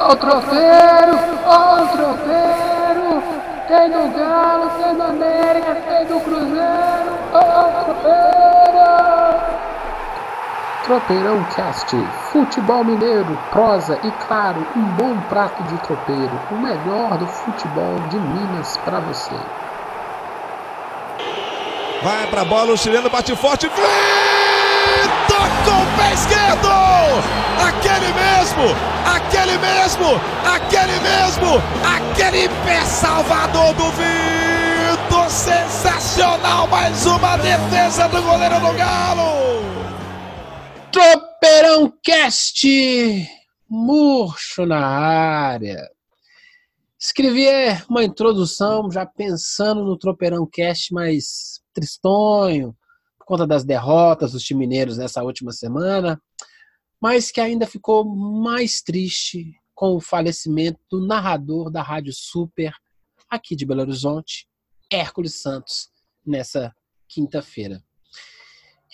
Ó o tropeiro! Ó o tropeiro! Tem do Galo, tem do América, tem do Cruzeiro! Ó o tropeiro! Tropeirão Cast, futebol mineiro, prosa e claro, um bom prato de tropeiro, o melhor do futebol de Minas para você. Vai pra bola, o chileno bate forte. Tocou o pé esquerdo! Aquele mesmo! Aquele mesmo! Aquele mesmo! Aquele pé salvador do Vitor! Sensacional! Mais uma defesa do goleiro do Galo! Tropeirão Cast, murcho na área. Escrevi uma introdução já pensando no Tropeirão Cast mais tristonho, conta das derrotas dos times mineiros nessa última semana, mas que ainda ficou mais triste com o falecimento do narrador da Rádio Super aqui de Belo Horizonte, Hércules Santos, nessa quinta-feira.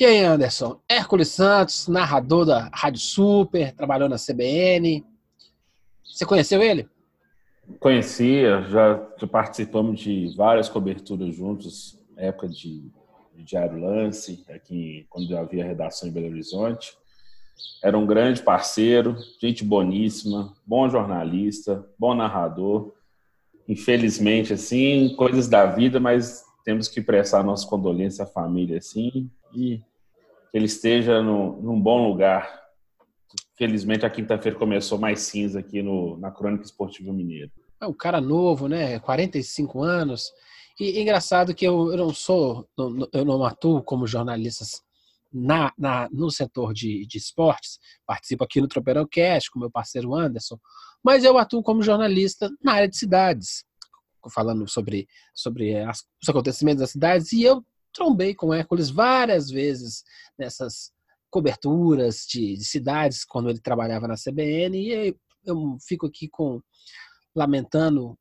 E aí, Anderson? Hércules Santos, narrador da Rádio Super, trabalhou na CBN. Você conheceu ele? Conhecia, já, participamos de várias coberturas juntos, época de, Diário Lance, aqui quando havia redação em Belo Horizonte. Era um grande parceiro, gente boníssima, bom jornalista, bom narrador. Infelizmente, assim, coisas da vida, mas temos que prestar nossa condolência à família, assim, e que ele esteja no, num bom lugar. Felizmente, a quinta-feira começou mais cinza aqui no, na Crônica Esportiva Mineira. É um cara novo, né? 45 anos. E engraçado que eu, eu não sou, eu não atuo como jornalista na, na, no setor de, de esportes, participo aqui no Tropeirão Cast com meu parceiro Anderson, mas eu atuo como jornalista na área de cidades, falando sobre, sobre as, os acontecimentos das cidades, e eu trombei com Hércules várias vezes nessas coberturas de, de cidades, quando ele trabalhava na CBN, e eu fico aqui com lamentando o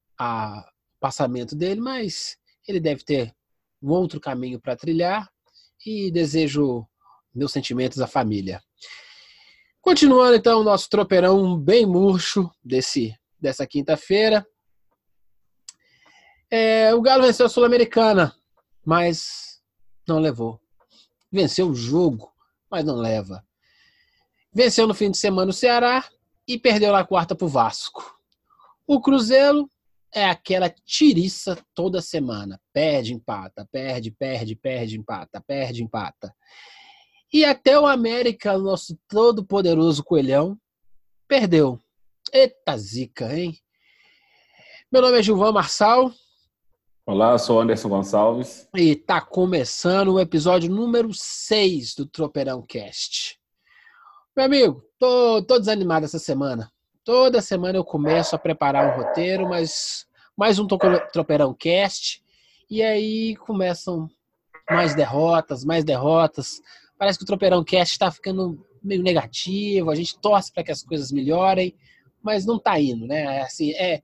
passamento dele, mas ele deve ter um outro caminho para trilhar e desejo meus sentimentos à família. Continuando então o nosso tropeirão bem murcho desse, dessa quinta-feira. É, o Galo venceu a Sul-Americana, mas não levou. Venceu o jogo, mas não leva. Venceu no fim de semana o Ceará e perdeu na quarta para o Vasco. O Cruzeiro é aquela tiriça toda semana. Perde, empata, perde, perde, perde, empata, perde, empata. E até o América, nosso todo poderoso coelhão, perdeu. Eita zica, hein? Meu nome é Gilvan Marçal. Olá, sou Anderson Gonçalves. E tá começando o episódio número 6 do Tropeirão Cast. Meu amigo, tô, tô desanimado essa semana. Toda semana eu começo a preparar um roteiro, mas mais um Tropeirão Cast. E aí começam mais derrotas, mais derrotas. Parece que o Tropeirão Cast está ficando meio negativo. A gente torce para que as coisas melhorem, mas não está indo, né? Assim, é,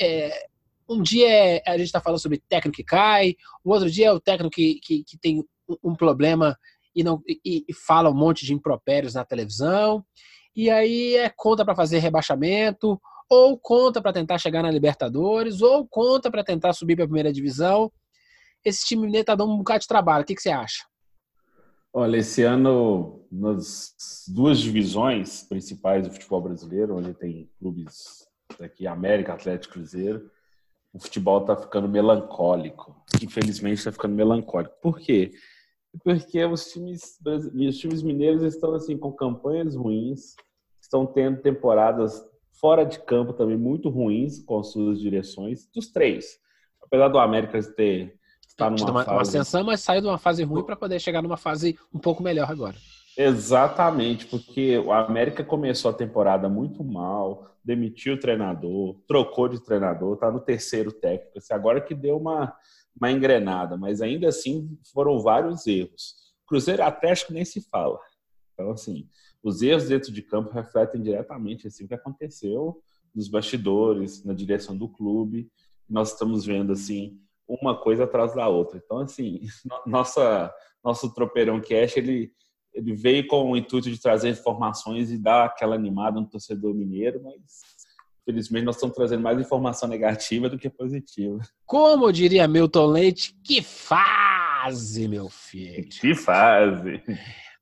é um dia é, a gente está falando sobre técnico que cai, o outro dia é o técnico que, que, que tem um problema e, não, e, e fala um monte de impropérios na televisão e aí é conta para fazer rebaixamento, ou conta para tentar chegar na Libertadores, ou conta para tentar subir para a primeira divisão. Esse time mineiro está dando um bocado de trabalho. O que, que você acha? Olha, esse ano, nas duas divisões principais do futebol brasileiro, onde tem clubes daqui, América, Atlético Cruzeiro, o futebol está ficando melancólico. Infelizmente, está ficando melancólico. Por quê? Porque os times, os times mineiros estão assim com campanhas ruins, estão tendo temporadas fora de campo também muito ruins com as suas direções, dos três. Apesar do América ter estar numa uma, fase... uma ascensão, mas saiu de uma fase ruim para poder chegar numa fase um pouco melhor agora. Exatamente, porque o América começou a temporada muito mal, demitiu o treinador, trocou de treinador, está no terceiro técnico. Assim, agora que deu uma uma engrenada, mas ainda assim foram vários erros. Cruzeiro Atlético nem se fala. Então, assim, os erros dentro de campo refletem diretamente assim, o que aconteceu nos bastidores, na direção do clube. Nós estamos vendo, assim, uma coisa atrás da outra. Então, assim, nossa, nosso Tropeirão Cash, ele, ele veio com o intuito de trazer informações e dar aquela animada no torcedor mineiro, mas Felizmente, nós estamos trazendo mais informação negativa do que positiva. Como diria Milton Leite, que fase, meu filho. Que fase.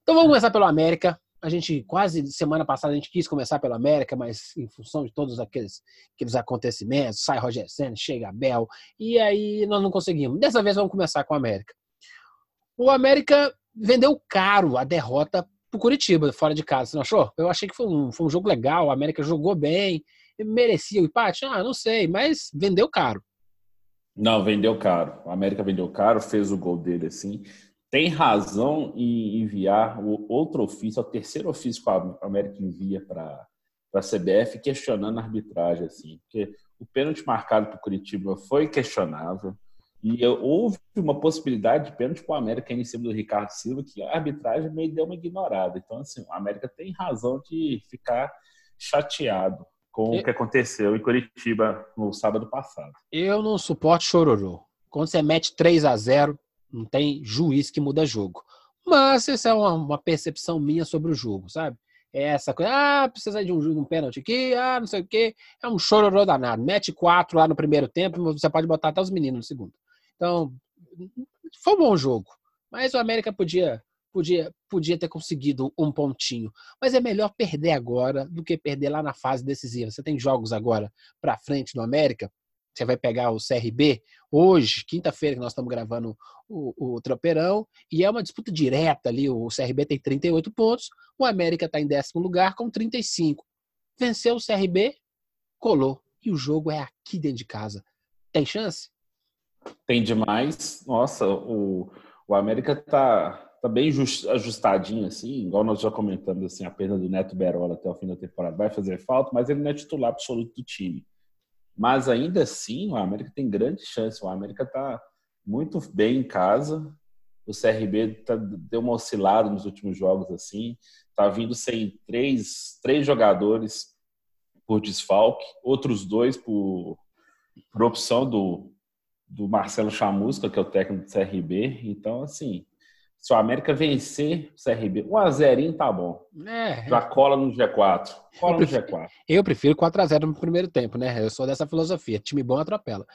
Então vamos começar pelo América. A gente quase semana passada a gente quis começar pelo América, mas em função de todos aqueles, aqueles acontecimentos, sai Roger Senna, chega Abel, e aí nós não conseguimos. Dessa vez vamos começar com o América. O América vendeu caro a derrota pro Curitiba, fora de casa. Você não achou? Eu achei que foi um, foi um jogo legal, o América jogou bem, merecia o empate? Ah, não sei, mas vendeu caro. Não, vendeu caro. O América vendeu caro, fez o gol dele assim. Tem razão em enviar o outro ofício, é o terceiro ofício que a América envia para a CBF questionando a arbitragem, assim, porque o pênalti marcado para o Curitiba foi questionável. E houve uma possibilidade de pênalti para o América em cima do Ricardo Silva, que a arbitragem meio deu uma ignorada. Então, assim, o América tem razão de ficar chateado com o que aconteceu em Curitiba no sábado passado. Eu não suporto chororô. Quando você mete 3 a 0 não tem juiz que muda jogo. Mas essa é uma, uma percepção minha sobre o jogo, sabe? É essa coisa, ah, precisa de um, um pênalti aqui, ah, não sei o quê. É um chororô danado. Mete quatro lá no primeiro tempo, você pode botar até os meninos no segundo. Então, foi um bom jogo. Mas o América podia, podia, podia ter conseguido um pontinho. Mas é melhor perder agora do que perder lá na fase decisiva. Você tem jogos agora para frente no América. Você vai pegar o CRB hoje, quinta-feira, que nós estamos gravando o, o Tropeirão, e é uma disputa direta ali. O CRB tem 38 pontos, o América está em décimo lugar com 35. Venceu o CRB, colou. E o jogo é aqui dentro de casa. Tem chance? Tem demais. Nossa, o, o América tá, tá bem just, ajustadinho, assim, igual nós já comentamos, assim, a perda do Neto Berola até o fim da temporada vai fazer falta, mas ele não é titular absoluto do time. Mas ainda assim, o América tem grande chance. O América tá muito bem em casa. O CRB tá, deu uma oscilada nos últimos jogos, assim. Tá vindo sem três, três jogadores por desfalque, outros dois por, por opção do, do Marcelo Chamusca, que é o técnico do CRB. Então, assim, se o América vencer o CRB, 1x0 tá bom. É, Já cola no G4. Cola no G4. Eu prefiro 4x0 no primeiro tempo, né? Eu sou dessa filosofia. Time bom atropela.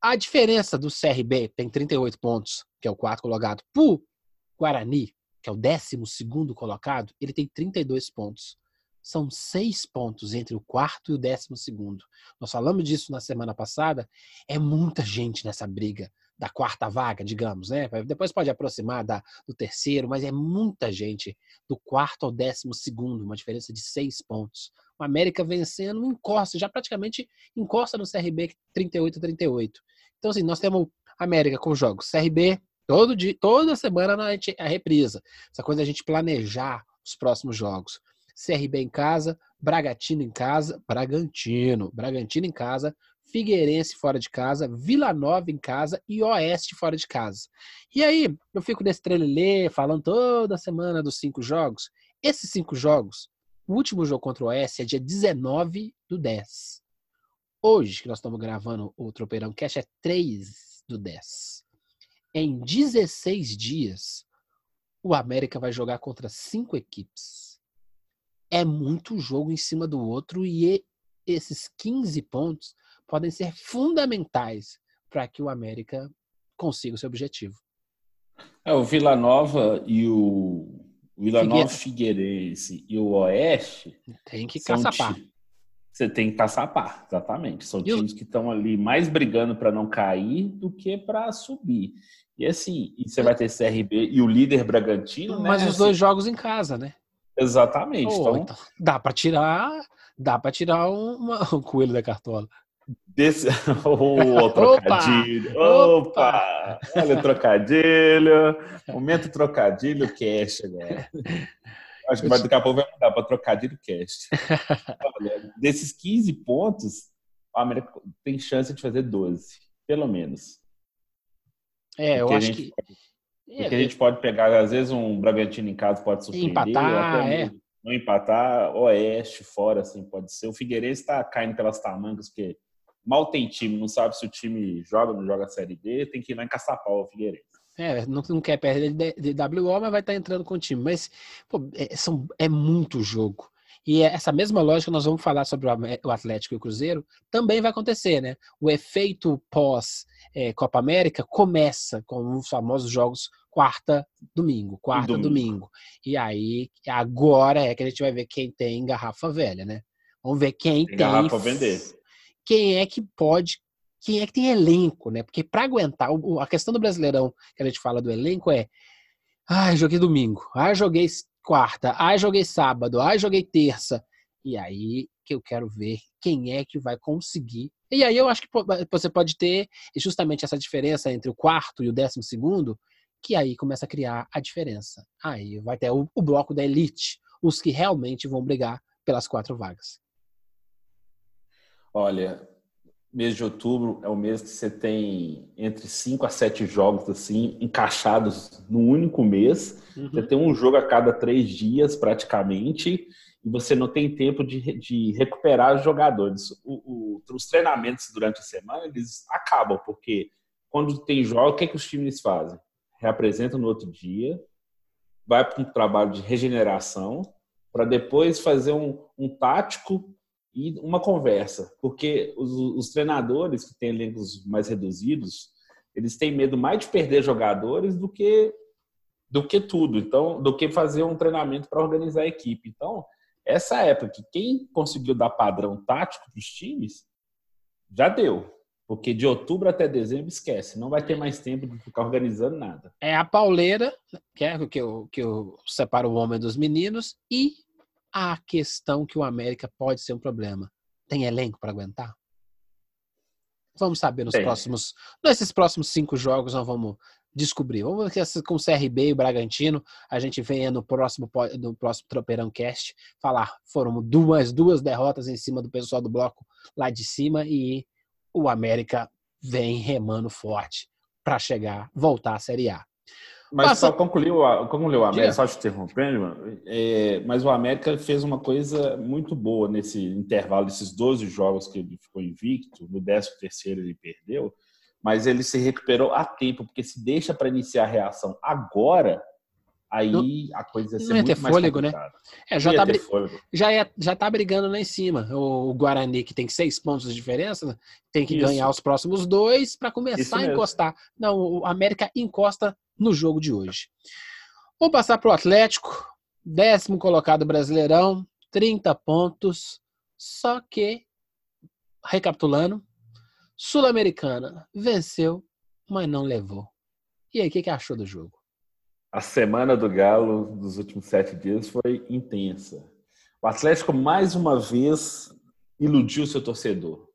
A diferença do CRB tem 38 pontos, que é o quarto colocado, pro Guarani, que é o décimo segundo colocado, ele tem 32 pontos são seis pontos entre o quarto e o décimo segundo. Nós falamos disso na semana passada. É muita gente nessa briga da quarta vaga, digamos, né? Depois pode aproximar da, do terceiro, mas é muita gente do quarto ao décimo segundo, uma diferença de seis pontos. O América vencendo encosta, já praticamente encosta no CRB 38 a 38. Então, assim, nós temos América com jogos. CRB, todo dia, toda semana a reprisa. Essa coisa a gente planejar os próximos jogos. CRB em casa, Bragantino em casa, Bragantino, Bragantino em casa, Figueirense fora de casa, Vila Nova em casa e Oeste fora de casa. E aí, eu fico nesse trelelê, falando toda semana dos cinco jogos. Esses cinco jogos, o último jogo contra o Oeste é dia 19 do 10. Hoje, que nós estamos gravando o Tropeirão Cash, é 3 do 10. Em 16 dias, o América vai jogar contra cinco equipes é muito jogo em cima do outro e esses 15 pontos podem ser fundamentais para que o América consiga o seu objetivo. É, o Vila Nova e o Vila Nova Figueirense e o Oeste tem que caçapar. Você tem que caçapar, exatamente. São e times o... que estão ali mais brigando para não cair do que para subir. E assim, e você vai ter CRB e o líder Bragantino, Mas né? os dois jogos em casa, né? Exatamente. Oh, então... então... dá para tirar, dá para tirar uma, um coelho da cartola. Desse... Oh, trocadilho. Opa! Opa! Olha o trocadilho. Momento trocadilho agora. Acho que vai, daqui a pouco vai mudar para trocadilho cast. Olha, desses 15 pontos, a América tem chance de fazer 12, pelo menos. É, eu acho que. Pode porque é, a gente pode pegar, às vezes, um Bragantino em casa pode surpreender. Empatar, é. Não empatar, Oeste fora, assim, pode ser. O Figueirense está caindo pelas tamancas, porque mal tem time, não sabe se o time joga ou não joga a Série B, tem que ir lá em Caçapau, o Figueirense. É, não, não quer perder de, de WO, mas vai estar tá entrando com o time. Mas, pô, é, são, é muito jogo. E essa mesma lógica nós vamos falar sobre o Atlético e o Cruzeiro também vai acontecer, né? O efeito pós é, Copa América começa com os famosos jogos quarta, domingo, quarta, domingo. domingo. E aí agora é que a gente vai ver quem tem garrafa velha, né? Vamos ver quem tem, tem garrafa vender. Quem é que pode quem é que tem elenco, né? Porque para aguentar, a questão do Brasileirão que a gente fala do elenco é Ai, ah, joguei domingo. Ai, ah, joguei quarta. Ai, ah, joguei sábado. Ai, joguei terça. E aí que eu quero ver quem é que vai conseguir. E aí eu acho que você pode ter justamente essa diferença entre o quarto e o décimo segundo, que aí começa a criar a diferença. Aí vai ter o, o bloco da elite, os que realmente vão brigar pelas quatro vagas. Olha, mês de outubro é o mês que você tem entre cinco a sete jogos assim encaixados num único mês. Uhum. Você tem um jogo a cada três dias praticamente e você não tem tempo de, de recuperar os jogadores. O, o, os treinamentos durante a semana eles acabam porque quando tem jogo, o que, é que os times fazem? Reapresentam no outro dia, vai para um trabalho de regeneração para depois fazer um, um tático e uma conversa, porque os, os treinadores que têm elencos mais reduzidos, eles têm medo mais de perder jogadores do que do que tudo, então, do que fazer um treinamento para organizar a equipe. Então, essa época que quem conseguiu dar padrão tático para os times já deu. Porque de outubro até dezembro, esquece. Não vai ter mais tempo de ficar organizando nada. É a pauleira, que é o que eu, que eu separo o homem dos meninos, e a questão que o América pode ser um problema. Tem elenco para aguentar? Vamos saber nos Tem. próximos. Nesses próximos cinco jogos, nós vamos descobrir. Vamos ver com o CRB e o Bragantino. A gente vem no próximo, no próximo Tropeirão Cast falar. Foram duas, duas derrotas em cima do pessoal do bloco lá de cima e o América vem remando forte para chegar, voltar à Série A. Mas Passa... só concluiu, concluiu a América, só te interrompendo, é, mas o América fez uma coisa muito boa nesse intervalo, desses 12 jogos que ele ficou invicto, no 13 terceiro ele perdeu, mas ele se recuperou a tempo, porque se deixa para iniciar a reação agora, aí a coisa ia ser não ia muito ter mais fôlego, né? É, já, tá, já, é, já tá brigando lá em cima. O, Guarani, que tem seis pontos de diferença, tem que Isso. ganhar os próximos dois para começar a encostar. Não, o América encosta no jogo de hoje. Vou passar para o Atlético, décimo colocado Brasileirão, 30 pontos. Só que, recapitulando, Sul-Americana venceu, mas não levou. E aí, o que, que achou do jogo? A semana do Galo dos últimos sete dias foi intensa. O Atlético, mais uma vez, iludiu seu torcedor.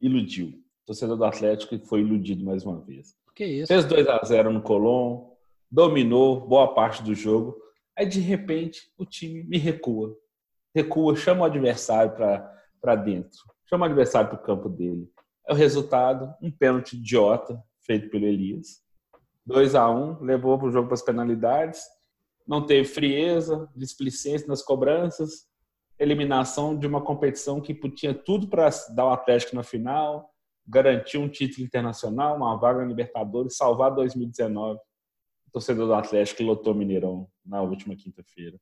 Iludiu. O torcedor do Atlético foi iludido mais uma vez. Que isso? Fez 2 a 0 no Colón, dominou boa parte do jogo. Aí, de repente, o time me recua. Recua, chama o adversário para dentro. Chama o adversário para o campo dele. É o resultado, um pênalti idiota feito pelo Elias. 2 a 1 levou para o jogo para as penalidades. Não teve frieza, displicência nas cobranças. Eliminação de uma competição que tinha tudo para dar o Atlético na final, garantir um título internacional, uma vaga na Libertadores, salvar 2019. O torcedor do Atlético lotou Mineirão na última quinta-feira.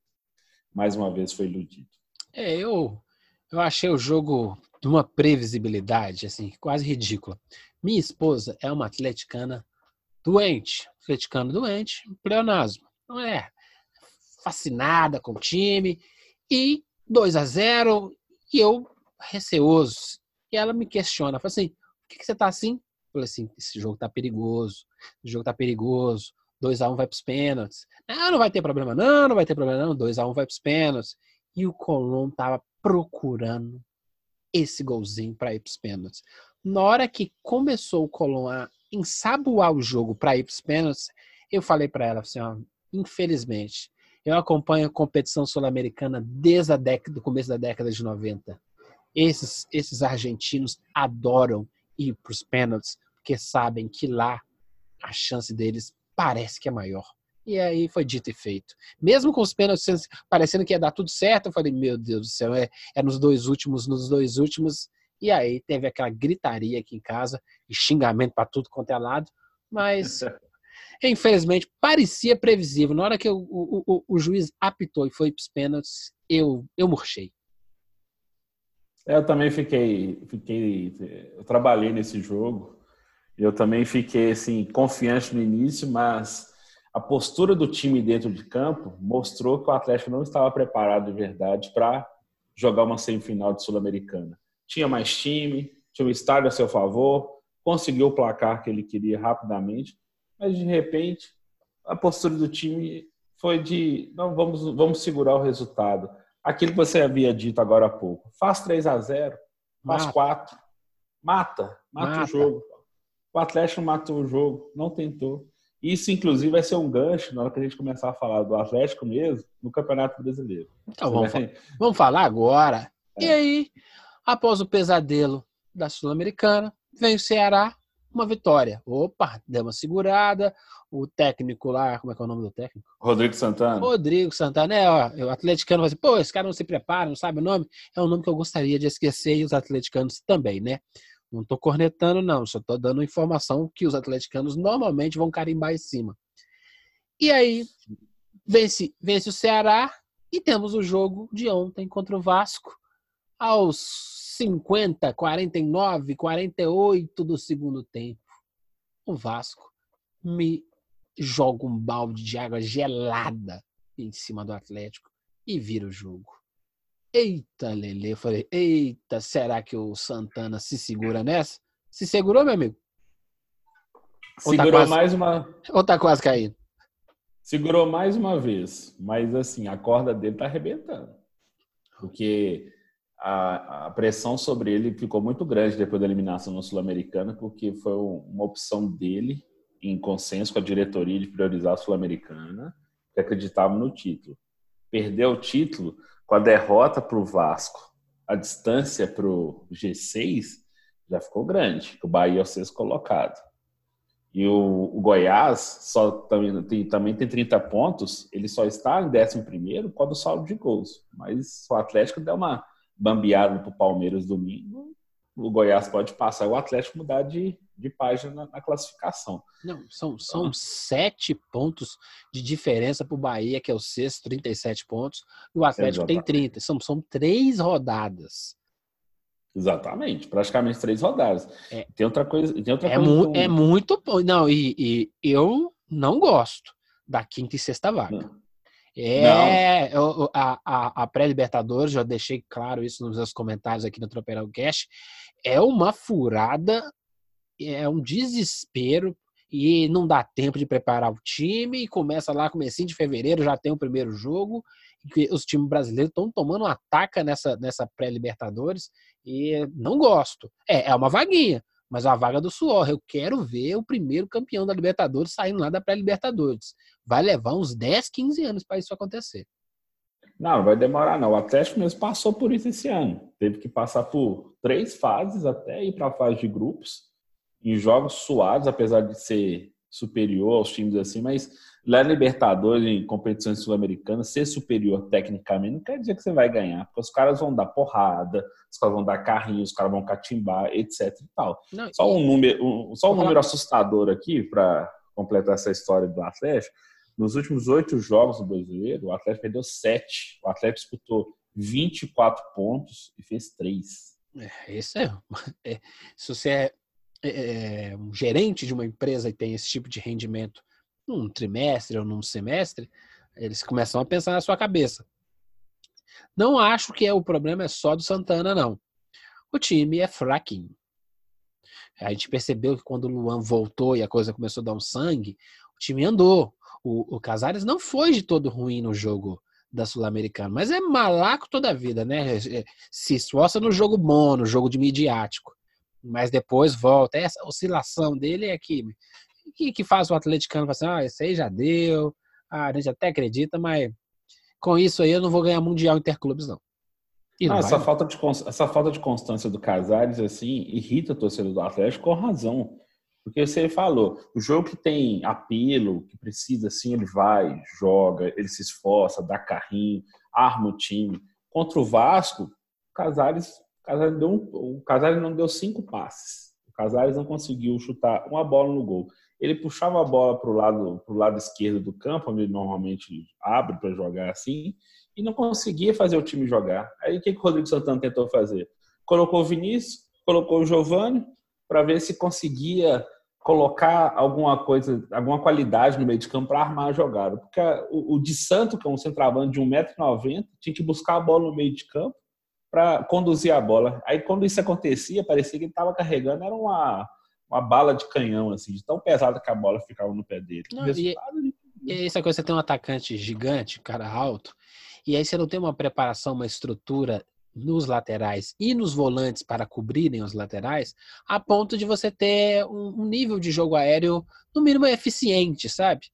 Mais uma vez foi iludido. É, eu, eu achei o jogo de uma previsibilidade assim, quase ridícula. Minha esposa é uma atleticana doente, atleticana doente, pleonasmo. Não é fascinada com o time e 2 a 0 e eu receoso. E ela me questiona, fala assim: que, que você tá assim? Eu falei assim, esse jogo tá perigoso, o jogo tá perigoso, 2x1 um vai pros pênaltis. Não, não vai ter problema não, não vai ter problema não, 2x1 um vai pros pênaltis. E o Colom tava procurando esse golzinho para ir pros pênaltis. Na hora que começou o Colom a ensaboar o jogo para ir pros pênaltis, eu falei para ela assim, ó, infelizmente, eu acompanho a competição sul-americana desde a década, do começo da década de 90. Esses, esses argentinos adoram ir para os pênaltis, porque sabem que lá a chance deles parece que é maior. E aí foi dito e feito. Mesmo com os pênaltis parecendo que ia dar tudo certo, eu falei, meu Deus do céu, é, é nos dois últimos, nos dois últimos. E aí teve aquela gritaria aqui em casa e xingamento para tudo quanto é lado. Mas, infelizmente, parecia previsível. Na hora que o, o, o, o juiz apitou e foi para os pênaltis, eu, eu murchei. Eu também fiquei, fiquei, eu trabalhei nesse jogo. Eu também fiquei assim confiante no início, mas a postura do time dentro de campo mostrou que o Atlético não estava preparado de verdade para jogar uma semifinal de Sul-Americana. Tinha mais time, tinha um estádio a seu favor, conseguiu o placar que ele queria rapidamente, mas de repente a postura do time foi de não vamos vamos segurar o resultado. Aquilo que você havia dito agora há pouco. Faz 3 a 0, faz mata. 4, mata, mata, mata o jogo. O Atlético matou o jogo, não tentou. Isso, inclusive, vai ser um gancho na hora que a gente começar a falar do Atlético mesmo no Campeonato Brasileiro. Então, vamos, vai... vamos falar agora. É. E aí, após o pesadelo da Sul-Americana, vem o Ceará, uma vitória. Opa, deu uma segurada. O técnico lá, como é que é o nome do técnico? Rodrigo Santana. Rodrigo Santana, é, ó, o atleticano vai dizer, pô, esse cara não se prepara, não sabe o nome. É um nome que eu gostaria de esquecer e os atleticanos também, né? Não estou cornetando, não, só estou dando informação que os atleticanos normalmente vão carimbar em cima. E aí, vence, vence o Ceará e temos o jogo de ontem contra o Vasco aos 50, 49, 48 do segundo tempo. O Vasco me joga um balde de água gelada em cima do Atlético e vira o jogo. Eita, Lele. Eu falei, eita, será que o Santana se segura nessa? Se segurou, meu amigo? Segurou tá quase... mais uma. Ou tá quase caindo? Segurou mais uma vez, mas assim, a corda dele tá arrebentando. Porque a, a pressão sobre ele ficou muito grande depois da eliminação no Sul-Americana, porque foi uma opção dele, em consenso com a diretoria, de priorizar a Sul-Americana, que acreditava no título. Perdeu o título com a derrota para o Vasco, a distância para o G6 já ficou grande, o Bahia é o sexto colocado. E o, o, Goiás só também tem, também tem 30 pontos, ele só está em 11 primeiro com o saldo de gols. Mas o Atlético deu uma bambeada para o Palmeiras domingo, o Goiás pode passar o Atlético mudar de, de página na, na classificação. Não, são, são ah. sete pontos de diferença para o Bahia, que é o sexto, 37 pontos, e o Atlético Exatamente. tem 30. São, são três rodadas. Exatamente, praticamente três rodadas. É, tem outra coisa. Tem outra é, coisa mu é muito. Não, e, e, eu não gosto da quinta e sexta vaga. Não. É, eu, a, a, a pré-Libertadores, já deixei claro isso nos meus comentários aqui no Tropeirão Cash, é uma furada, é um desespero e não dá tempo de preparar o time e começa lá comecinho de fevereiro, já tem o primeiro jogo os times brasileiros estão tomando um ataque nessa, nessa pré-Libertadores e não gosto. É, é uma vaguinha, mas a vaga do suor. Eu quero ver o primeiro campeão da Libertadores saindo lá da pré-Libertadores. Vai levar uns 10, 15 anos para isso acontecer. Não, vai demorar não. O Atlético mesmo passou por isso esse ano. Teve que passar por três fases até ir para a fase de grupos, em jogos suados, apesar de ser superior aos times assim, mas lá Libertadores, em competições sul-americanas, ser superior tecnicamente não quer dizer que você vai ganhar, porque os caras vão dar porrada, os caras vão dar carrinho, os caras vão catimbar, etc e tal. Não, só um número, um, só um número assustador aqui para completar essa história do Atlético. Nos últimos oito jogos do brasileiro, o Atlético perdeu sete. O Atlético disputou 24 pontos e fez três. É, isso é, é, se você é, é, é, um gerente de uma empresa e tem esse tipo de rendimento num trimestre ou num semestre, eles começam a pensar na sua cabeça. Não acho que é o problema é só do Santana, não. O time é fraquinho. A gente percebeu que quando o Luan voltou e a coisa começou a dar um sangue, o time andou. O, o Casares não foi de todo ruim no jogo da Sul-Americana, mas é malaco toda a vida, né? É, se esforça no jogo bom, no jogo de midiático, mas depois volta. Essa oscilação dele é que, que, que faz o atleticano falar assim: ah, esse aí já deu, ah, a gente até acredita, mas com isso aí eu não vou ganhar Mundial Interclubes, não. não, essa, falta de, essa falta de constância do Casares, assim, irrita o torcedor do Atlético com razão. Porque você falou, o jogo que tem apelo, que precisa assim, ele vai, joga, ele se esforça, dá carrinho, arma o time. Contra o Vasco, o Casares, o Casares, deu um, o Casares não deu cinco passes. O Casares não conseguiu chutar uma bola no gol. Ele puxava a bola para o lado, pro lado esquerdo do campo, onde ele normalmente abre para jogar assim, e não conseguia fazer o time jogar. Aí o que, que o Rodrigo Santana tentou fazer? colocou o Vinícius, colocou o Giovani, para ver se conseguia colocar alguma coisa, alguma qualidade no meio de campo para armar a jogada. Porque o, o de Santo, que é um centroavante de 1,90m, tinha que buscar a bola no meio de campo para conduzir a bola. Aí quando isso acontecia, parecia que ele estava carregando, era uma, uma bala de canhão, assim, de tão pesada que a bola ficava no pé dele. Não, e, e essa coisa, você tem um atacante gigante, cara alto, e aí você não tem uma preparação, uma estrutura nos laterais e nos volantes para cobrirem os laterais, a ponto de você ter um, um nível de jogo aéreo, no mínimo, eficiente, sabe?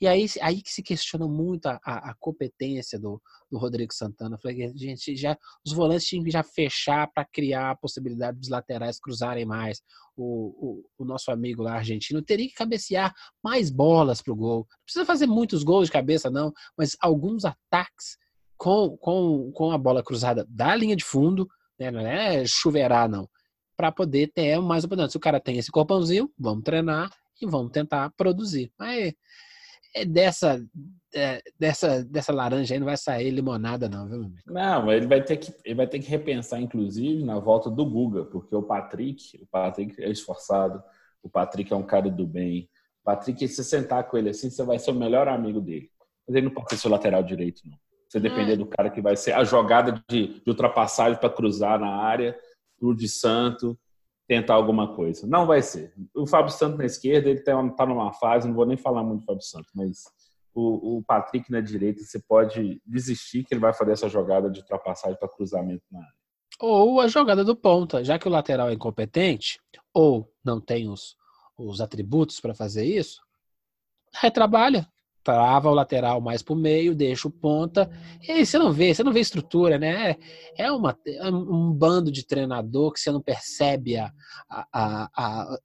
E aí, aí que se questiona muito a, a, a competência do, do Rodrigo Santana. Eu falei, gente, já, os volantes tinham que já fechar para criar a possibilidade dos laterais cruzarem mais. O, o, o, nosso amigo lá argentino teria que cabecear mais bolas para o gol. Não precisa fazer muitos gols de cabeça, não, mas alguns ataques com, com, com a bola cruzada da linha de fundo, né, não é chuveirar, não, para poder ter mais oportunidade. Se o cara tem esse corpãozinho, vamos treinar e vamos tentar produzir. Mas dessa, é, dessa, dessa laranja aí não vai sair limonada, não, viu, amigo? Não, ele vai ter que ele vai ter que repensar, inclusive, na volta do Guga, porque o Patrick, o Patrick é esforçado, o Patrick é um cara do bem. O Patrick, se você sentar com ele assim, você vai ser o melhor amigo dele. Mas ele não pode ser seu lateral direito, não. Você depender é. do cara que vai ser a jogada de, de ultrapassagem para cruzar na área, o de santo, tentar alguma coisa. Não vai ser. O Fábio Santos na esquerda, ele está numa fase, não vou nem falar muito do Fábio Santos, mas o, o, Patrick na direita, você pode desistir que ele vai fazer essa jogada de ultrapassagem para cruzamento na área. Ou a jogada do ponta, já que o lateral é incompetente, ou não tem os, os atributos para fazer isso, retrabalha trava o lateral mais para o meio, deixa o ponta. E aí você não vê, você não vê estrutura, né? É, uma, é um bando de treinador que você não percebe a. a, a, a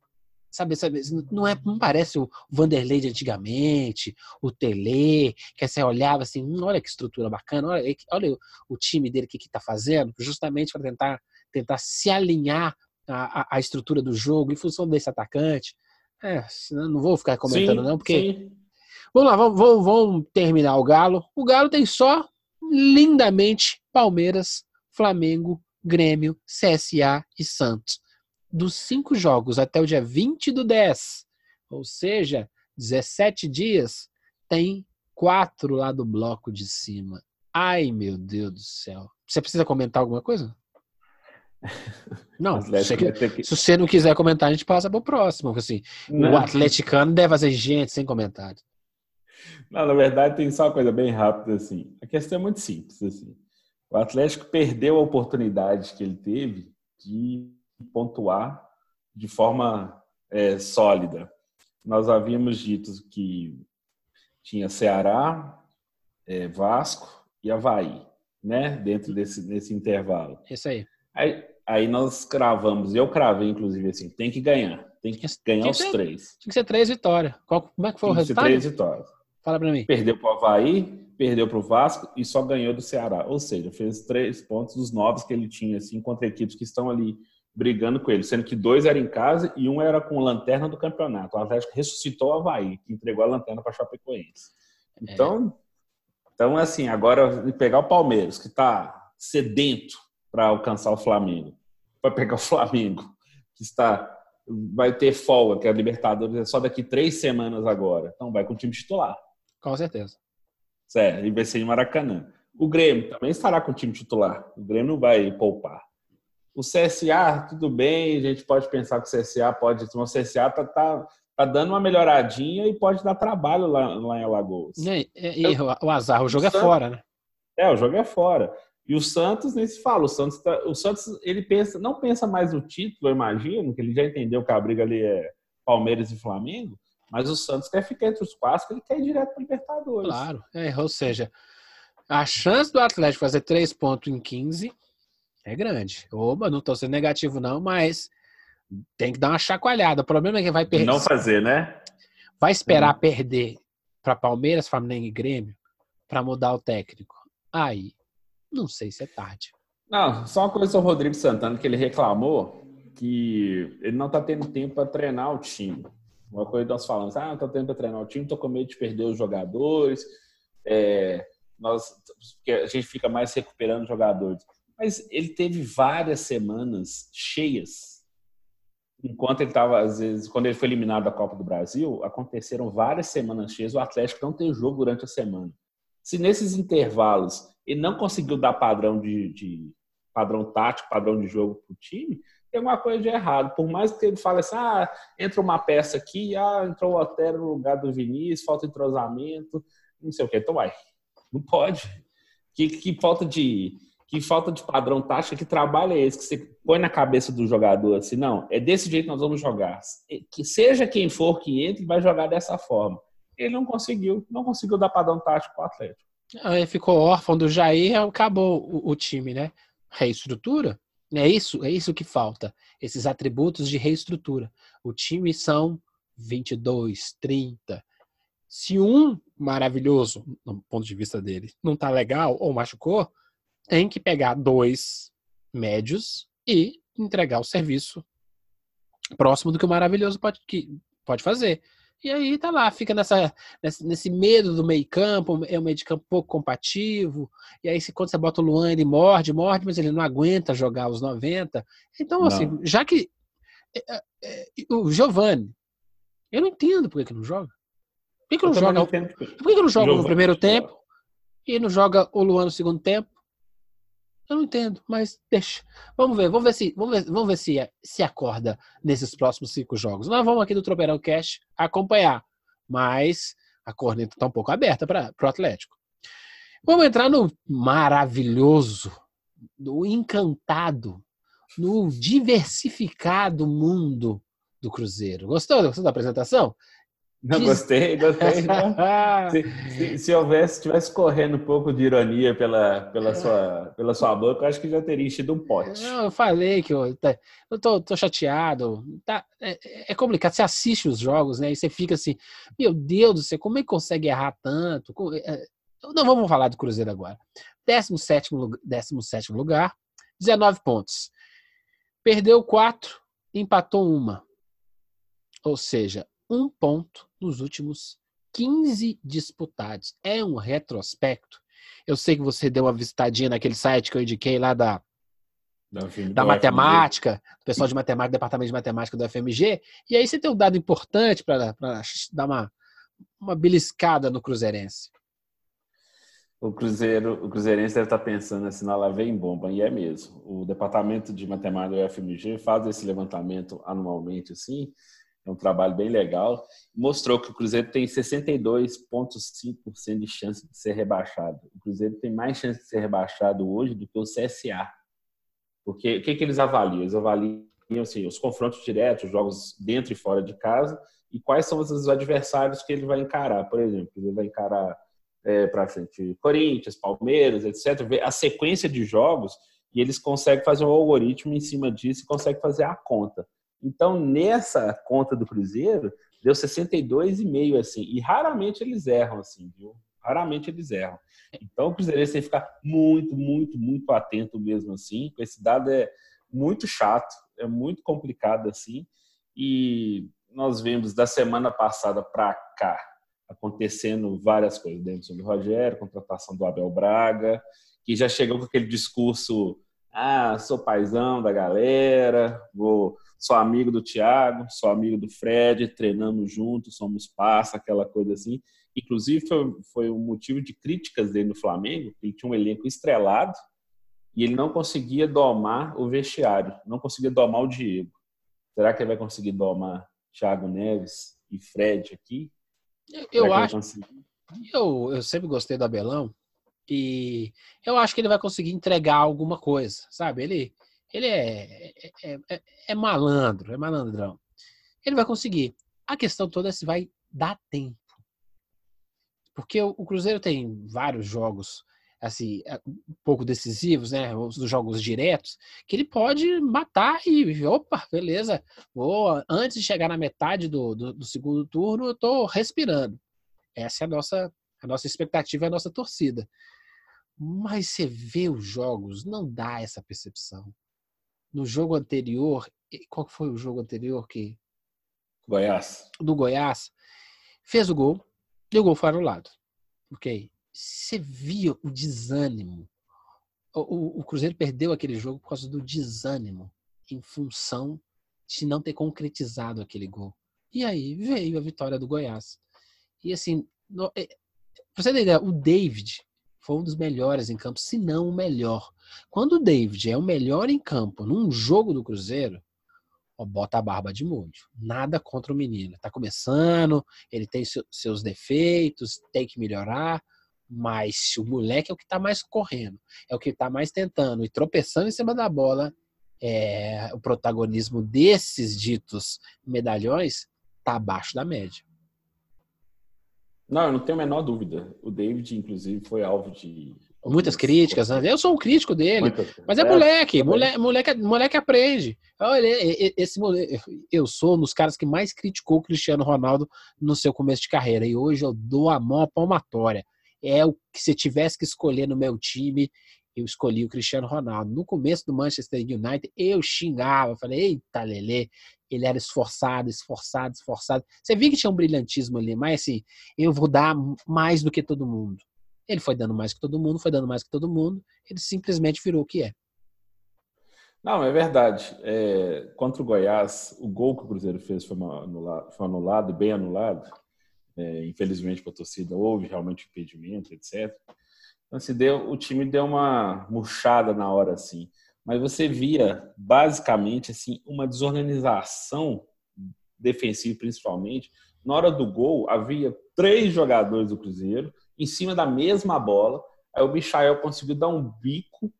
sabe, sabe, não, é, não parece o Vanderlei de antigamente, o Tele, que você olhava assim, hum, olha que estrutura bacana, olha, olha o, time dele que está fazendo, justamente para tentar, tentar se alinhar a, a, estrutura do jogo em função desse atacante. É, não vou ficar comentando, sim, não, porque sim. Vamos lá, vamos, vamos, vamos terminar o Galo. O Galo tem só lindamente Palmeiras, Flamengo, Grêmio, CSA e Santos. Dos cinco jogos até o dia 20 do 10, ou seja, 17 dias, tem quatro lá do bloco de cima. Ai, meu Deus do céu. Você precisa comentar alguma coisa? Não, você que... se você não quiser comentar, a gente passa para o próximo. Assim, o atleticano deve fazer gente sem comentário. Não, na verdade, tem só uma coisa bem rápida, assim. A questão é muito simples, assim. O Atlético perdeu a oportunidade que ele teve de pontuar de forma é, sólida. Nós havíamos dito que tinha Ceará, é, Vasco e Havaí, né? Dentro desse, desse intervalo. Isso aí. aí. Aí nós cravamos, eu cravei, inclusive, assim, tem que ganhar. Tem que ganhar os ser, três. Tinha que ser três vitórias. Qual, como é que foi tem o resultado? três vitórias. Fala para mim. Perdeu para o Havaí, perdeu para o Vasco e só ganhou do Ceará. Ou seja, fez três pontos dos nove que ele tinha, assim, contra equipes que estão ali brigando com ele, sendo que dois eram em casa e um era com a lanterna do campeonato. O Atlético ressuscitou o Havaí, que entregou a lanterna para Chapecoense. É. Então, é. então, assim, agora pegar o Palmeiras, que está sedento para alcançar o Flamengo, para pegar o Flamengo, que está vai ter folga, que a Libertadores é só daqui três semanas agora. Então vai com o time titular. Com certeza. Certo, e vai ser em Maracanã. O Grêmio também estará com o time titular. O Grêmio não vai poupar. O CSA, tudo bem, a gente pode pensar que o CSA pode. O CSA tá, tá, tá dando uma melhoradinha e pode dar trabalho lá, lá em Alagoas. E, e, e o azar, o jogo o é Santos, fora, né? É, o jogo é fora. E o Santos nem se fala. O Santos, tá, o Santos ele pensa, não pensa mais no título, eu imagino, que ele já entendeu que a briga ali é Palmeiras e Flamengo. Mas o Santos quer ficar entre os quatro, ele quer ir direto para Libertadores. Claro, é, ou seja, a chance do Atlético fazer três pontos em 15 é grande. Oba, não estou sendo negativo, não, mas tem que dar uma chacoalhada. O problema é que vai perder. Não fazer, né? Vai esperar Sim. perder para Palmeiras, Flamengo e Grêmio para mudar o técnico. Aí, não sei se é tarde. Não, só uma coisa sobre o Rodrigo Santana que ele reclamou que ele não está tendo tempo para treinar o time. Uma coisa que nós falamos, ah, não estou tendo para treinar o time, estou com medo de perder os jogadores, é, nós, a gente fica mais recuperando jogadores. Mas ele teve várias semanas cheias. Enquanto ele estava, às vezes, quando ele foi eliminado da Copa do Brasil, aconteceram várias semanas cheias. O Atlético não tem jogo durante a semana. Se nesses intervalos ele não conseguiu dar padrão de, de padrão tático, padrão de jogo para o time, tem alguma coisa de errado. Por mais que ele fale assim, ah, entra uma peça aqui, ah, entrou o Otero no lugar do Vinícius, falta entrosamento, não sei o que. Então vai. Não pode. Que, que falta de que falta de padrão tático, que trabalho é esse que você põe na cabeça do jogador assim, não, é desse jeito que nós vamos jogar. Que seja quem for que entre, vai jogar dessa forma. Ele não conseguiu, não conseguiu dar padrão tático para o Atlético. Aí ficou órfão do Jair, acabou o, o time, né? Reestrutura. É isso, é isso que falta. Esses atributos de reestrutura. O time são 22, 30. Se um maravilhoso, no ponto de vista dele, não tá legal ou machucou, tem que pegar dois médios e entregar o serviço próximo do que o maravilhoso pode, que, pode fazer. E aí tá lá, fica nessa, nesse, medo do meio campo, é um meio de campo pouco compatível. E aí, se, quando você bota o Luan, ele morde, morde, mas ele não aguenta jogar os 90. Então, assim, não. assim, já que. É, é, é, o Giovanni, eu não entendo por que, que não joga. Por que, que não joga? Não por que, que não joga no primeiro tempo e não joga o Luan no segundo tempo? Eu não entendo, mas deixa. Vamos ver, vamos ver se, vamos ver, vamos ver se, se acorda nesses próximos cinco jogos. Nós vamos aqui do Tropeirão Cash acompanhar, mas a corneta está um pouco aberta para o Atlético. Vamos entrar no maravilhoso, no encantado, no diversificado mundo do Cruzeiro. Gostou? Gostou da apresentação? Não, gostei, gostei. se, se, se, houvesse, tivesse correndo um pouco de ironia pela, pela, sua, pela sua boca, eu acho que já teria enchido um pote. Não, eu falei que eu, eu tô, tô chateado. Tá, é, é, complicado. Você assiste os jogos, né? E você fica assim, meu Deus do céu, como é que consegue errar tanto? É, não vamos falar do Cruzeiro agora. 17 17 lugar, 19 pontos. Perdeu 4, empatou uma. Ou seja, um ponto nos últimos 15 disputados. É um retrospecto. Eu sei que você deu uma visitadinha naquele site que eu indiquei lá da, da, da matemática, do pessoal de matemática, departamento de matemática do FMG, e aí você tem um dado importante para dar uma, uma beliscada no Cruzeirense. O Cruzeiro, o Cruzeirense deve estar pensando assim, lá vem bomba, e é mesmo. O departamento de matemática do FMG faz esse levantamento anualmente, assim, um trabalho bem legal. Mostrou que o Cruzeiro tem 62,5% de chance de ser rebaixado. O Cruzeiro tem mais chance de ser rebaixado hoje do que o CSA. Porque o que, que eles avaliam? Eles avaliam assim, os confrontos diretos, os jogos dentro e fora de casa, e quais são os adversários que ele vai encarar. Por exemplo, ele vai encarar é, para frente Corinthians, Palmeiras, etc. A sequência de jogos e eles conseguem fazer um algoritmo em cima disso e conseguem fazer a conta. Então, nessa conta do Cruzeiro, deu 62,5 assim. E raramente eles erram, assim, viu? Raramente eles erram. Então, o Cruzeiro tem que ficar muito, muito, muito atento mesmo assim. Esse dado é muito chato, é muito complicado assim. E nós vemos da semana passada para cá acontecendo várias coisas. Dentro do Rogério, contratação do Abel Braga, que já chegou com aquele discurso: ah, sou paizão da galera, vou sou amigo do Thiago, sou amigo do Fred, treinamos juntos, somos passa, aquela coisa assim. Inclusive, foi, foi um motivo de críticas dele no Flamengo, ele tinha um elenco estrelado e ele não conseguia domar o vestiário, não conseguia domar o Diego. Será que ele vai conseguir domar Thiago Neves e Fred aqui? Eu, eu acho. Eu, eu sempre gostei do Abelão e eu acho que ele vai conseguir entregar alguma coisa, sabe? Ele ele é, é, é, é, malandro, é malandrão. Ele vai conseguir. A questão toda é se vai dar tempo. Porque o, o Cruzeiro tem vários jogos assim, um pouco decisivos, né? Os jogos diretos, que ele pode matar e, opa, beleza, vou, antes de chegar na metade do, do, do segundo turno, eu tô respirando. Essa é a nossa, a nossa expectativa, a nossa torcida. Mas você vê os jogos, não dá essa percepção no jogo anterior, qual foi o jogo anterior que Goiás. Do Goiás, fez o gol e o gol foi anulado. OK? Você via o desânimo, o, o Cruzeiro perdeu aquele jogo por causa do desânimo, em função de não ter concretizado aquele gol. E aí veio a vitória do Goiás. E assim, no, é, pra você ter ideia, o David foi um dos melhores em campo, se não o melhor. Quando o David é o melhor em campo num jogo do Cruzeiro, ó, bota a barba de molho. Nada contra o menino. Tá começando, ele tem seus defeitos, tem que melhorar, mas o moleque é o que tá mais correndo, é o que tá mais tentando e tropeçando em cima da bola. É, o protagonismo desses ditos medalhões tá abaixo da média. Não, eu não tenho a menor dúvida. O David, inclusive, foi alvo de. Muitas críticas, né? Eu sou um crítico dele. Muitas, mas é, é moleque, moleque, moleque, moleque aprende. Olha, esse moleque, eu sou um dos caras que mais criticou o Cristiano Ronaldo no seu começo de carreira. E hoje eu dou a mão à palmatória. É o que se tivesse que escolher no meu time, eu escolhi o Cristiano Ronaldo. No começo do Manchester United, eu xingava, falei, eita, Lele, ele era esforçado, esforçado, esforçado. Você viu que tinha um brilhantismo ali, mas assim, eu vou dar mais do que todo mundo. Ele foi dando mais que todo mundo, foi dando mais que todo mundo, ele simplesmente virou o que é. Não, é verdade. É, contra o Goiás, o gol que o Cruzeiro fez foi anulado, foi anulado bem anulado. É, infelizmente para a torcida houve realmente impedimento, etc. Então, assim, deu, o time deu uma murchada na hora, assim. Mas você via, basicamente, assim, uma desorganização defensiva, principalmente. Na hora do gol, havia três jogadores do Cruzeiro em cima da mesma bola. Aí o Michael conseguiu dar um bico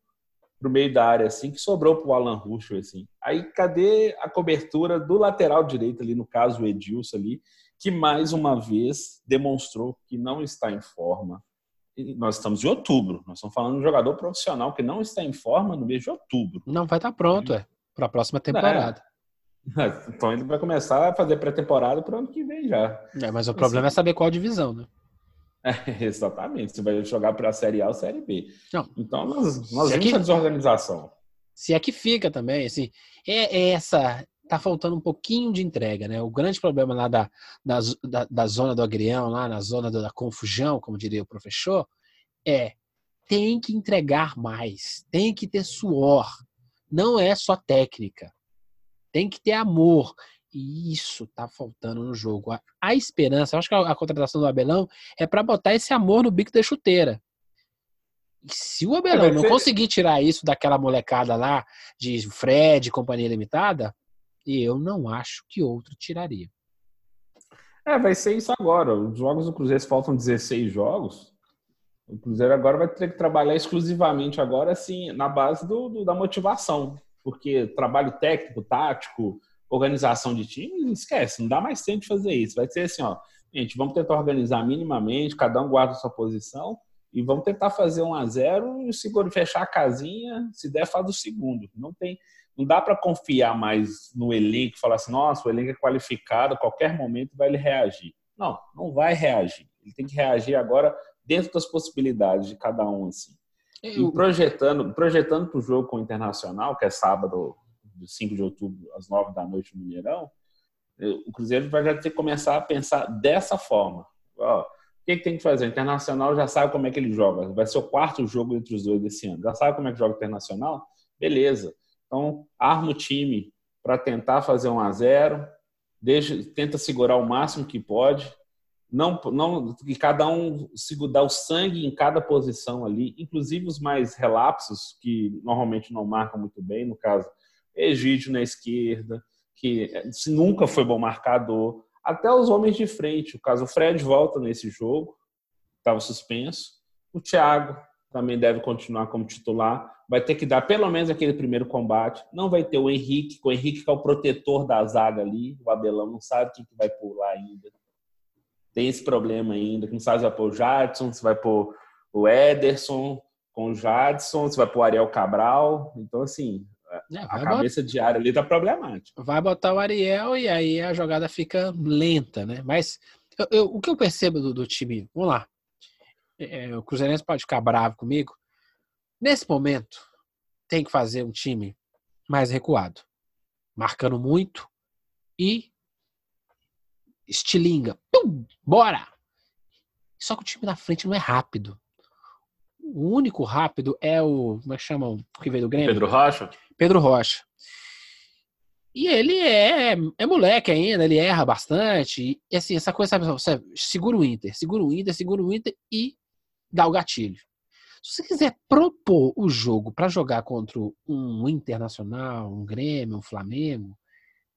pro meio da área, assim, que sobrou pro Alan Ruschel, assim. Aí, cadê a cobertura do lateral direito ali, no caso, o Edilson ali, que mais uma vez demonstrou que não está em forma, nós estamos em outubro. Nós estamos falando de um jogador profissional que não está em forma no mês de outubro. Não vai estar pronto, é. Para a próxima temporada. É. Então ele vai começar a fazer pré-temporada para o ano que vem já. É, mas o problema é saber qual divisão, né? É, exatamente. Você vai jogar para a Série A ou Série B. Não. Então nós, nós vimos é que, a desorganização. Se é que fica também, assim, é, é essa tá faltando um pouquinho de entrega, né? O grande problema lá da, da, da, zona do agrião, lá na zona da confusão, como diria o professor, é tem que entregar mais, tem que ter suor, não é só técnica, tem que ter amor. E isso tá faltando no jogo. A, a esperança, eu acho que a, a, contratação do Abelão é para botar esse amor no bico da chuteira. E se o Abelão é, não conseguir tirar isso daquela molecada lá de Fred, Companhia Limitada, e eu não acho que outro tiraria. É, vai ser isso agora. Os jogos do Cruzeiro faltam 16 jogos. O Cruzeiro agora vai ter que trabalhar exclusivamente agora, assim, na base do, do da motivação. Porque trabalho técnico, tático, organização de time, esquece, não dá mais tempo de fazer isso. Vai ser assim, ó, gente, vamos tentar organizar minimamente, cada um guarda a sua posição e vamos tentar fazer um a zero e seguro fechar a casinha, se der faz o segundo. Não tem não dá para confiar mais no elenco e falar assim, nossa, o elenco é qualificado, a qualquer momento vai ele reagir. Não, não vai reagir. Ele tem que reagir agora dentro das possibilidades de cada um, assim. E projetando projetando para o jogo com o Internacional, que é sábado, 5 de outubro, às 9 da noite no Mineirão, o Cruzeiro vai já ter que começar a pensar dessa forma. Ó, o que, que, tem que fazer? O Internacional já sabe como é que ele joga. Vai ser o quarto jogo entre os dois desse ano. Já sabe como é que joga o Internacional? Beleza. Então, arma o time para tentar fazer um a zero, deixa, tenta segurar o máximo que pode, não, não que cada um segurar o sangue em cada posição ali, inclusive os mais relapsos que normalmente não marcam muito bem, no caso Egídio na esquerda, que nunca foi bom marcador, até os homens de frente, o caso o Fred volta nesse jogo, estava suspenso, o Thiago também deve continuar como titular. Vai ter que dar pelo menos aquele primeiro combate. Não vai ter o Henrique, o Henrique que é o protetor da zaga ali. O Abelão não sabe quem que vai pular ainda. Tem esse problema ainda, que não sabe se vai pôr o Jadson, se vai pôr o Ederson com o Jadson, se vai pôr o Ariel Cabral. Então, assim, é, a cabeça botar... diária ali tá problemática. Vai botar o Ariel e aí a jogada fica lenta, né? Mas eu, eu, o que eu percebo do, do time, vamos lá, é, o Cruzeirense pode ficar bravo comigo. Nesse momento, tem que fazer um time mais recuado, marcando muito e estilinga. Pum, bora! Só que o time da frente não é rápido. o único rápido é o. Como é que chamam? O que veio do Grêmio? Pedro Rocha? Pedro Rocha. E ele é, é moleque ainda, ele erra bastante. E assim, essa coisa, sabe, você segura o Inter, segura o Inter, segura o Inter e dá o gatilho. Se você quiser propor o jogo para jogar contra um Internacional, um Grêmio, um Flamengo,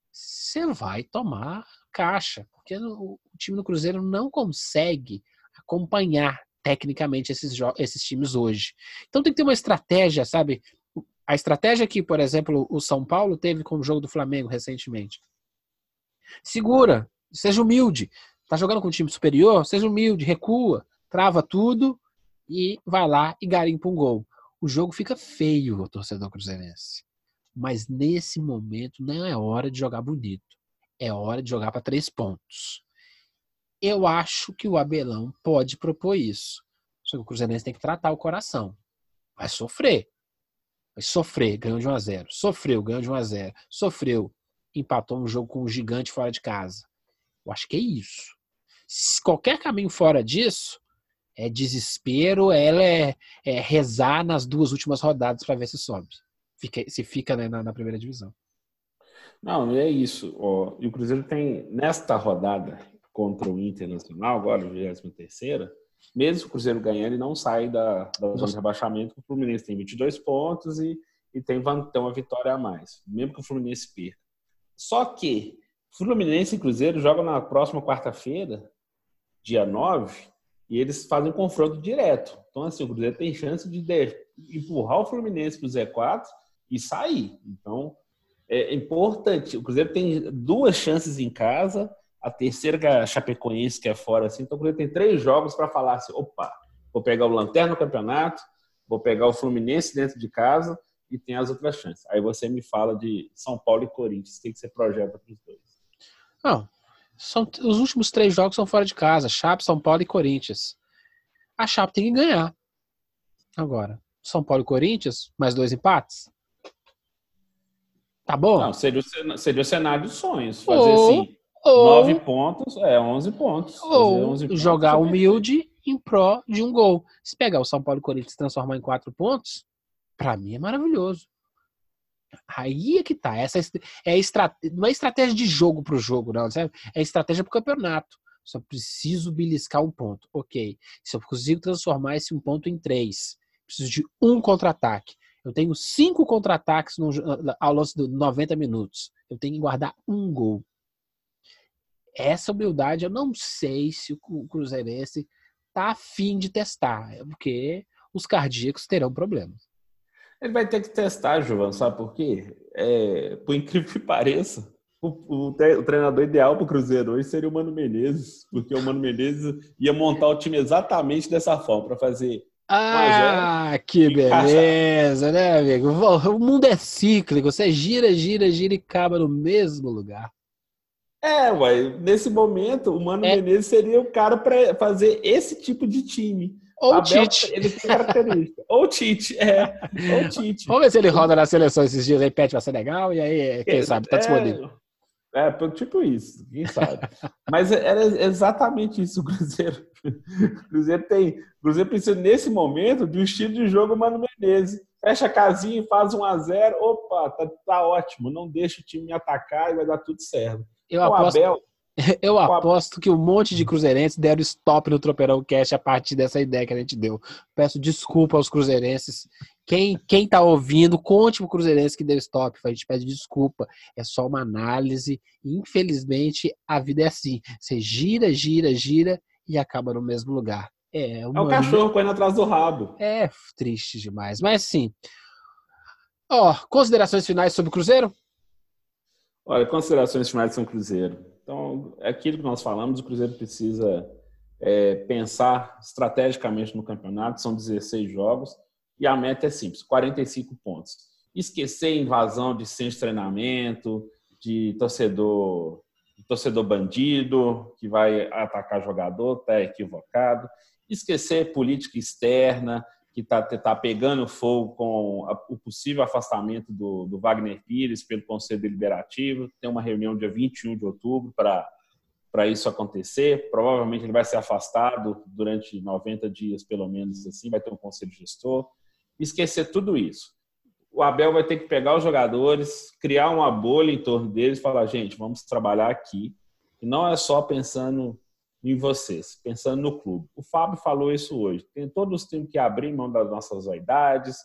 você vai tomar caixa, porque o time do Cruzeiro não consegue acompanhar tecnicamente esses, esses times hoje. Então tem que ter uma estratégia, sabe? A estratégia que, por exemplo, o São Paulo teve com o jogo do Flamengo recentemente. Segura, seja humilde. Tá jogando com um time superior? Seja humilde, recua, trava tudo e vai lá e garimpa um gol. O jogo fica feio, o torcedor cruzeirense. Mas nesse momento não é hora de jogar bonito. É hora de jogar para três pontos. Eu acho que o Abelão pode propor isso. Só que o Cruzeirense tem que tratar o coração. Vai sofrer. Vai sofrer, ganhou de 1 a 0 Sofreu, ganhou de 1 a 0 Sofreu, empatou um jogo com um gigante fora de casa. Eu acho que é isso. Se qualquer caminho fora disso, é desespero, ela é, é rezar nas duas últimas rodadas para ver se sobe. Fica, se fica né, na, na, primeira divisão. Não, é isso. Ó, e o Cruzeiro tem, nesta rodada, contra o Internacional, agora, 23 mesmo o Cruzeiro ganhando, ele não sai da, da zona de rebaixamento, o Fluminense tem 22 pontos e, e tem, tem uma vitória a mais, mesmo que o Fluminense perca. Só que Fluminense e Cruzeiro jogam na próxima quarta-feira, dia 9, e eles fazem um confronto direto. Então, assim, o Cruzeiro tem chance de, de empurrar o Fluminense para o Z4 e sair. Então, é importante. O Cruzeiro tem duas chances em casa a terceira que é a Chapecoense, que é fora, assim. Então, ele tem três jogos para falar assim: opa, vou pegar o Lanterna no campeonato, vou pegar o Fluminense dentro de casa e tem as outras chances. Aí você me fala de São Paulo e Corinthians, o que você projeta para os dois? Não, são, os últimos três jogos são fora de casa: Chape, São Paulo e Corinthians. A Chape tem que ganhar. Agora, São Paulo e Corinthians, mais dois empates. Tá bom? Não, seria o, seria o cenário dos sonhos. Fazer Ou... assim ou, 9 pontos, é 11 pontos. Ou 11 pontos, jogar humilde em pró de um gol. Se pegar o São Paulo e Corinthians e transformar em 4 pontos, para mim é maravilhoso. Aí é que tá. Essa é estratégia, não é estratégia de jogo pro jogo, não, sabe? É estratégia pro campeonato. Só preciso beliscar um ponto. Ok. Se eu consigo transformar esse um ponto em três, preciso de um contra-ataque. Eu tenho cinco contra-ataques ao longo de 90 minutos. Eu tenho que guardar um gol essa humildade eu não sei se o Cruzeirense tá afim de testar, é porque os cardíacos terão problemas. Ele vai ter que testar, João, sabe por quê? É, por incrível que pareça, o, o, o treinador ideal para o Cruzeiro hoje seria o Mano Menezes, porque o Mano Menezes ia montar o time exatamente dessa forma, para fazer ah, que beleza, né, amigo? O mundo é cíclico, você gira, gira, gira e acaba no mesmo lugar. É, uai, nesse momento, o Mano é. Menezes seria o cara para fazer esse tipo de time. Ou Tite. Ele tem característica. Ou Tite, é. Ou Tite. Vamos ver se ele roda na seleção esses dias aí, pede pra ser legal, e aí, quem é, sabe, tá disponível. É, é, tipo isso, quem sabe. Mas era exatamente isso o Cruzeiro. O Cruzeiro tem. O Cruzeiro precisa, nesse momento, de um estilo de jogo Mano Menezes. Fecha a casinha e faz um a 0 Opa, tá, tá ótimo. Não deixa o time me atacar e vai dar tudo certo. Eu o aposto, Abel, eu aposto que um monte de cruzeirenses deram stop no Tropeirão Cash a partir dessa ideia que a gente deu. Peço desculpa aos cruzeirenses. Quem, quem tá ouvindo, conte pro cruzeirense que deu stop. A gente pede desculpa. É só uma análise. Infelizmente, a vida é assim. Você gira, gira, gira e acaba no mesmo lugar. É, uma... é o cachorro correndo atrás do rabo. É triste demais. Mas sim. Ó, considerações finais sobre o Cruzeiro? Olha, considerações finais de São Cruzeiro. Então, é aquilo que nós falamos, o Cruzeiro precisa é, pensar estrategicamente no campeonato, são 16 jogos, e a meta é simples, 45 pontos. Esquecer invasão de centro de treinamento, de torcedor, de torcedor bandido, que vai atacar jogador, está equivocado. Esquecer política externa, que está tá pegando fogo com a, o possível afastamento do, do, Wagner Pires pelo Conselho Deliberativo. Tem uma reunião dia 21 de outubro para isso acontecer. Provavelmente ele vai ser afastado durante 90 dias, pelo menos assim, vai ter um conselho gestor. Esquecer tudo isso. O Abel vai ter que pegar os jogadores, criar uma bolha em torno deles e falar: gente, vamos trabalhar aqui. E não é só pensando em vocês, pensando no clube. O Fábio falou isso hoje. Tem, todos temos que abrir mão das nossas vaidades,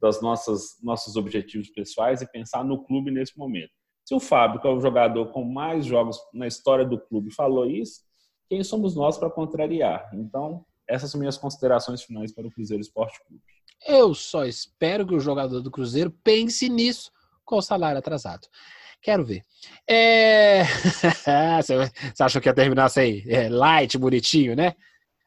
das nossas nossos objetivos pessoais e pensar no clube nesse momento. Se o Fábio, que é o jogador com mais jogos na história do clube, falou isso, quem somos nós para contrariar? Então, essas são minhas considerações finais para o Cruzeiro Esporte Clube. Eu só espero que o jogador do Cruzeiro pense nisso com o salário atrasado. Quero ver. É... Você achou que ia terminar assim, é, light, bonitinho, né?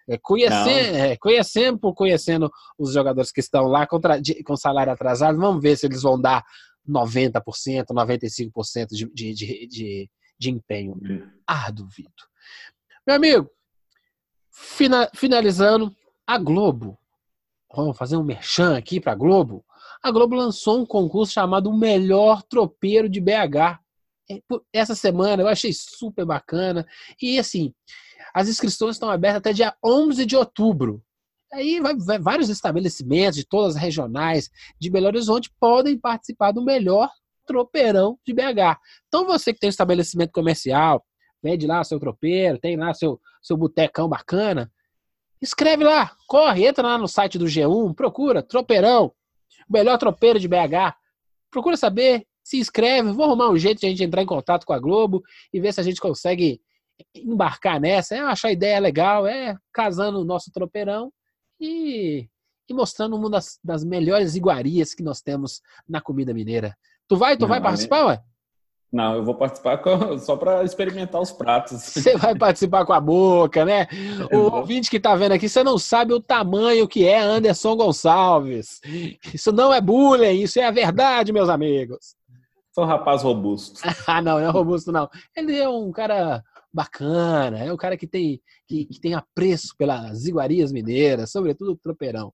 É, conhecendo, é, conhecendo por conhecendo os jogadores que estão lá contra, de, com salário atrasado, vamos ver se eles vão dar 90%, 95% de, de, de, de, de empenho. Hum. Ah, duvido. Meu amigo, fina, finalizando, a Globo, vamos fazer um merchan aqui para a Globo. A Globo lançou um concurso chamado O Melhor Tropeiro de BH. É, essa semana eu achei super bacana. E assim, as inscrições estão abertas até dia 11 de outubro. Aí vai, vai, vários estabelecimentos de todas as regionais de Belo Horizonte podem participar do melhor tropeirão de BH. Então você que tem um estabelecimento comercial, vende lá seu tropeiro, tem lá seu, seu botecão bacana, escreve lá, corre, entra lá no site do G1, procura tropeirão, o melhor tropeiro de BH. Procura saber, se inscreve, vou arrumar um jeito de a gente entrar em contato com a Globo e ver se a gente consegue embarcar nessa, eu acho a ideia legal, é casando o nosso tropeirão e, e mostrando uma das, das, melhores iguarias que nós temos na comida mineira. Tu vai, tu Não, vai participar, ué? Não, eu vou participar com, só para experimentar os pratos. Você vai participar com a boca, né? O ouvinte que está vendo aqui, você não sabe o tamanho que é Anderson Gonçalves. Isso não é bullying, isso é a verdade, meus amigos. Sou um rapaz robusto. ah, não, não é robusto, não. Ele é um cara bacana, é um cara que tem, que, que tem apreço pelas iguarias mineiras, sobretudo o tropeirão.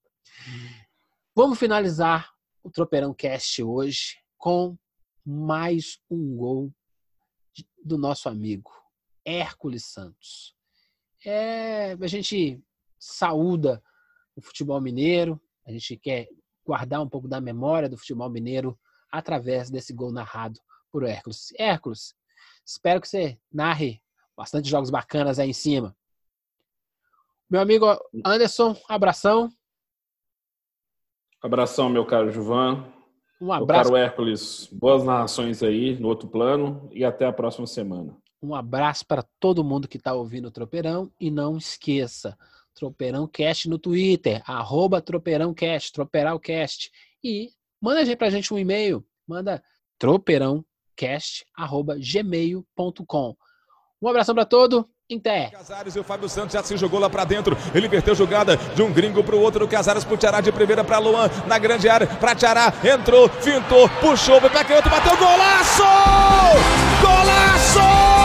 Vamos finalizar o Tropeirão Cast hoje com mais um gol do nosso amigo Hércules Santos. É, a gente saúda o futebol mineiro, a gente quer guardar um pouco da memória do futebol mineiro através desse gol narrado por Hércules. Hércules, espero que você narre Bastante jogos bacanas aí em cima. Meu amigo Anderson, abração. Abração, meu caro Juvan. Um abraço. Meu caro Hércules, boas narrações aí no outro plano e até a próxima semana. Um abraço para todo mundo que está ouvindo o Tropeirão e não esqueça, Tropeirão Cast no Twitter, arroba Tropeirão Cast, Tropeirão Cast. E manda para a gente um e-mail, manda tropeirãocast.gmail.com. Um abração para todo. Inter. Casares e o Fábio Santos já se jogou lá para dentro. Ele inverteu jogada de um gringo para o outro. Casares pro Tiará de primeira para Luan. Na grande área para Tiará. Entrou, fintou, puxou, foi para canhoto, bateu. Golaço! Golaço!